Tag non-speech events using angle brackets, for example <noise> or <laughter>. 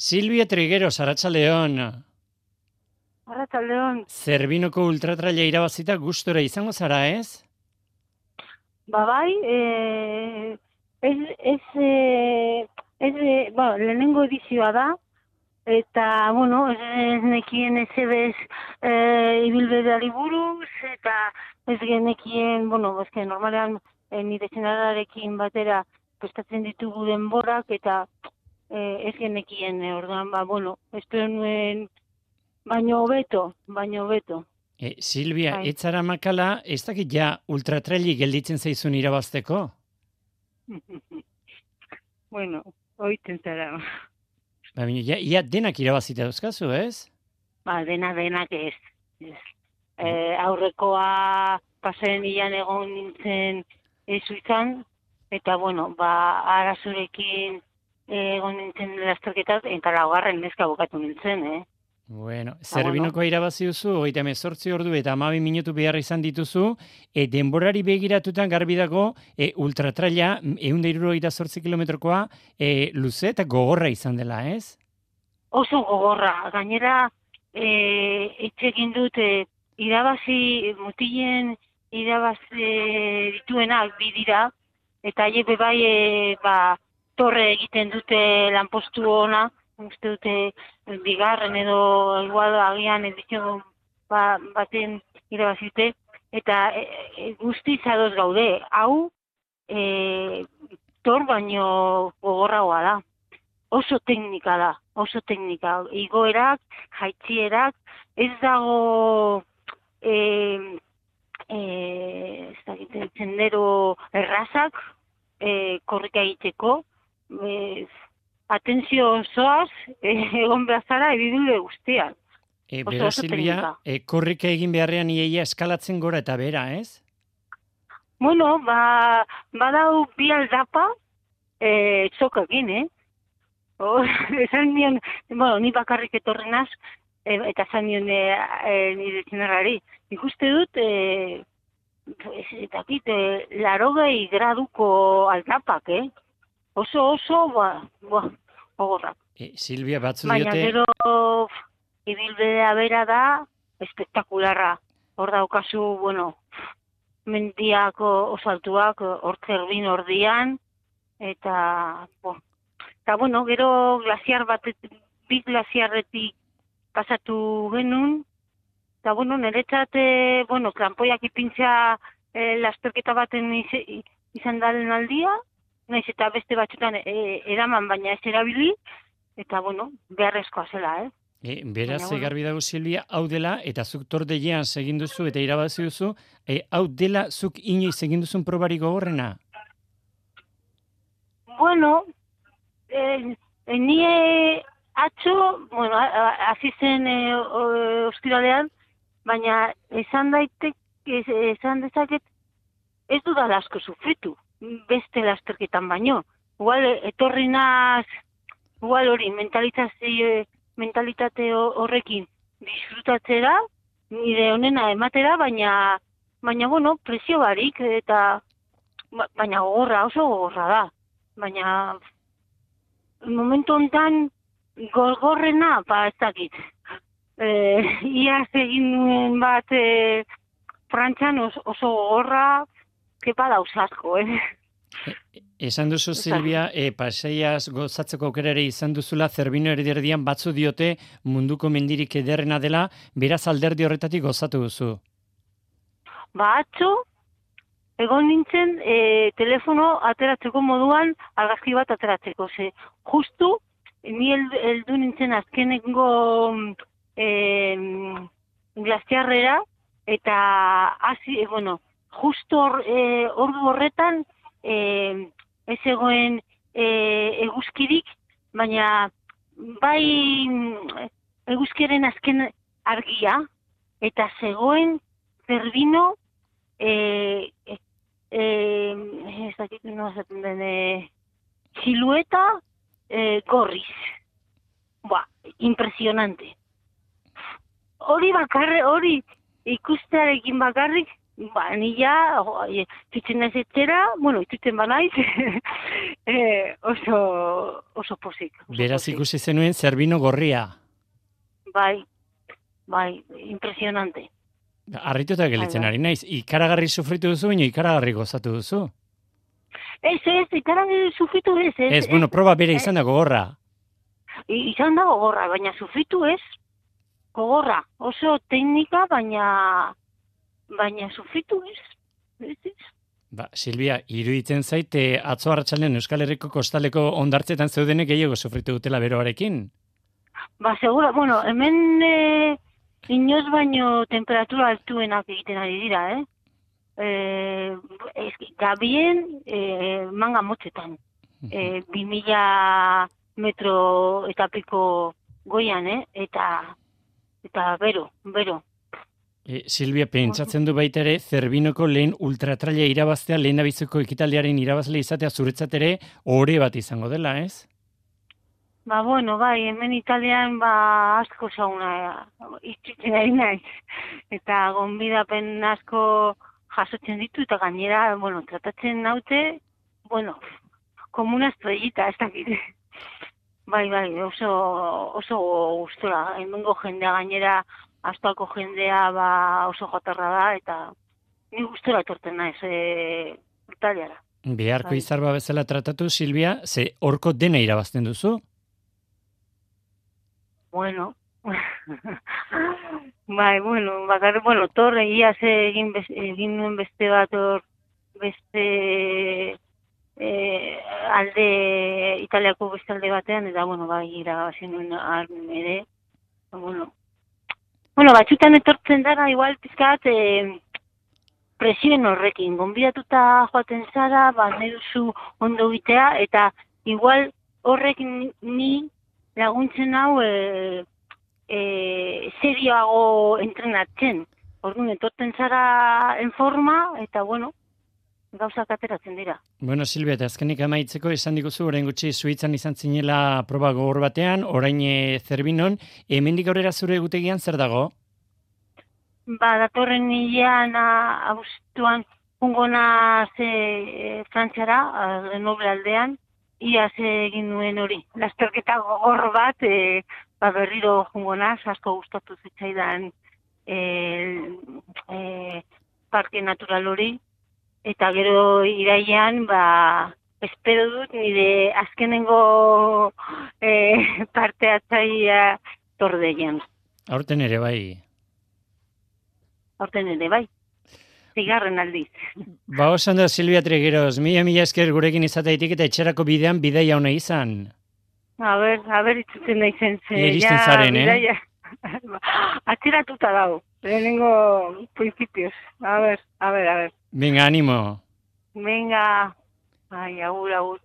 Silvia Triguero, Saratxaldeon. Arratxaldeon. Zerbinoko ultratraila irabazita gustora izango zara, ez? Ba bai, e, ez, ez, e, ez, e, ba, lehenengo edizioa da, eta, bueno, ez, nekien ez ebez e, ibilbedeari buruz, eta ez genekien, bueno, ez que normalean e, nire txenararekin batera prestatzen ditugu denborak, eta e, ez genekien, e, orduan, ba, bueno, espero nuen, baino hobeto, baino hobeto. E, Silvia, Bai. etzara makala, ez dakit ja ultratraili gelditzen zaizun irabazteko? <laughs> bueno, oiten zara. Ba, baina, ja, ia denak irabazita dauzkazu, ez? Ba, dena denak ez. ez. E, aurrekoa pasen ilan egon nintzen ez izan, eta bueno, ba, arazurekin egon nintzen lasterketat, eta laugarren neska bukatu nintzen, eh? Bueno, zerbinoko irabazi duzu, oita mezortzi ordu eta amabi minutu behar izan dituzu, e, denborari begiratutan garbi dago, e, ultratraila, egun da zortzi kilometrokoa, e, luze eta gogorra izan dela, ez? Oso gogorra, gainera, e, etxekin dut, e, irabazi, mutilen irabazi dituenak bi dira, eta haiek be bai, e, ba, torre egiten dute lanpostu ona, uste dute bigarren edo igual agian edizio ba, baten irabazite, eta e, e, guztiz ados gaude. Hau, e, tor baino gogorragoa da. Oso teknika da, oso teknika. Igoerak, jaitzierak, ez dago e, e, ez dakit, errazak e, korrika egiteko, e, atentzio osoaz <laughs> e, egon behar zara guztian. E, Oso, bera, oso Silvia, e, korrika egin beharrean iaia eskalatzen gora eta bera, ez? Bueno, ba, badau bi aldapa, e, txokakin, eh? O, <laughs> esan nion, bueno, ni bakarrik etorri naz, e, eta esan nion e, e, nire txinarrari. Ikuste dut, e, ez dakit, e, larogei graduko aldapak, eh? Oso, oso, ba, ba, gogorrak. E, Silvia, batzu Baina diote... gero ibilbidea bera da espektakularra. Hor daukazu, bueno, mendiako osaltuak hor zerbin ordian, eta, bo, eta bueno, gero glaziar bat, bi glaziarretik pasatu genuen, eta bueno, niretzat, eh, bueno, krampoiak ipintza eh, lasterketa baten iz- izan dalen aldia, naiz eta beste batzutan eh, eraman baina ez erabili, eta bueno, beharrezkoa zela, eh? E, beraz, Baina, garbi dago Silvia, hau dela, eta zuk tordeiean segin duzu eta irabazi duzu, e, hau dela zuk inoiz egin duzun probari gogorrena? Bueno, eh, ni eh, atzo, bueno, hasi zen o- ostiralean, baina esan daitek, ez- esan dezaket, ez dudala asko sufritu, beste lasterketan baino. Igual, eh, etorri naz, igual hori, mentalizazio, mentalitate ho- horrekin disfrutatzera, nire honena ematera, baina, baina, bueno, presio barik, eta, ba- baina gogorra, oso gogorra da. Baina, momentu hontan, gogorrena, ba, ez dakit. E, <laughs> iaz egin bat, e, Frantzian oso, oso gogorra, kepa dauz asko, eh? Esan duzu, Silvia, e, paseiaz gozatzeko aukera ere izan duzula, zerbino erdian batzu diote munduko mendirik ederrena dela, beraz alderdi horretatik gozatu duzu. Ba, atzo, egon nintzen e, telefono ateratzeko moduan argazki bat ateratzeko. Ze, justu, ni heldu heldu nintzen azkenengo e, glaziarrera, eta hasi, e, bueno, justu hor, e, ordu horretan e, ez egoen e, eguzkirik, baina bai mm, eguzkiaren azken argia, eta zegoen zerbino eh, eh, eh, ez dakit esaten den, eh, silueta eh, gorriz. Ba, impresionante. Hori bakarre, hori ikustearekin bakarrik ba, nila, zitzen ez etxera, bueno, ituten ba naiz, <laughs> e, oso, oso pozik. Oso Beraz pozik. ikusi zenuen zerbino gorria. Bai, bai, impresionante. Arrituta gelitzen Bai, bai. ari naiz, ikaragarri sufritu duzu, baina ikaragarri gozatu duzu. Ez, ez, ikaragarri sufritu ez, ez. Ez, bueno, proba bere izan da gogorra. Izan da gogorra, baina sufritu ez, gogorra, oso teknika, baina, baina sufritu ez, ez, ez. Ba, Silvia, iruditzen zaite atzo arratsaldean Euskal Herriko kostaleko ondartzetan zeudenek gehiago sufritu dutela beroarekin. Ba, segura, bueno, hemen e, inoz baino temperatura altuenak egiten ari dira, eh? E, ez, gabien e, manga motzetan, e, 2000 metro eta piko goian, eh? Eta, eta bero, bero. E, Silvia, pentsatzen du baita ere, Zerbinoko lehen ultratraila irabaztea, lehen abizeko ekitaldiaren irabazle izatea zuretzat ere, ore bat izango dela, ez? Ba, bueno, bai, hemen Italian ba asko zauna itxitzen ari naiz. Eta gonbidapen asko jasotzen ditu eta gainera, bueno, tratatzen naute, bueno, como una estrellita, ez dakit. Bai, bai, oso, oso gustora. Hemengo jendea gainera, astoako jendea ba oso jatorra da, eta ni gustora etorten naiz, e, Italiara. Beharko Bai. izarba bezala tratatu, Silvia, ze horko dena irabazten duzu. Bueno. <laughs> bai, bueno, bakar, bueno, torre iaz egin, bez- egin nuen beste bat hor, beste eh, alde, Italiako beste alde batean, eta, bueno, bai, irabazi nuen ere. Bueno, bueno batxutan etortzen dara, igual, pizkat, eh, presioen horrekin, gonbidatuta joaten zara, ba, nahi duzu ondo egitea, eta igual horrek ni- laguntzen hau e, e, serioago entrenatzen. Orduan, etorten zara en forma, eta bueno, gauzak ateratzen dira. Bueno, Silvia, eta azkenik amaitzeko esan diguzu, orain gutxi Suitzan izan zinela proba gogor batean, orain e, Zerbinon, hemendik aurrera zure egutegian zer dago? Ba, datorren hilean a- abuztuan jungona ze e, Frantziara, a, Grenoble aldean, iaz egin nuen hori. Lasterketa gogor bat, e, ba, berriro jungona, asko gustatu zitzaidan e, e, parke natural hori, eta gero iraian, ba, espero dut nire azkenengo e, <laughs> parte atzaia tordeian. Aurten ere bai. Horten ere, bai. Zigarren aldiz. <laughs> Ba, oso ondo Silvia Tregeros, mila mila esker gurekin izateitik eta etxerako bidean bidaia hona izan. A ber, a ber, itzuten da izen ze. Ia iristen zaren, eh? bidaia. Atzeratuta dago, lehenengo principios. A ver, a ver, a ver. Venga, ánimo. Venga, ai, agur, agur.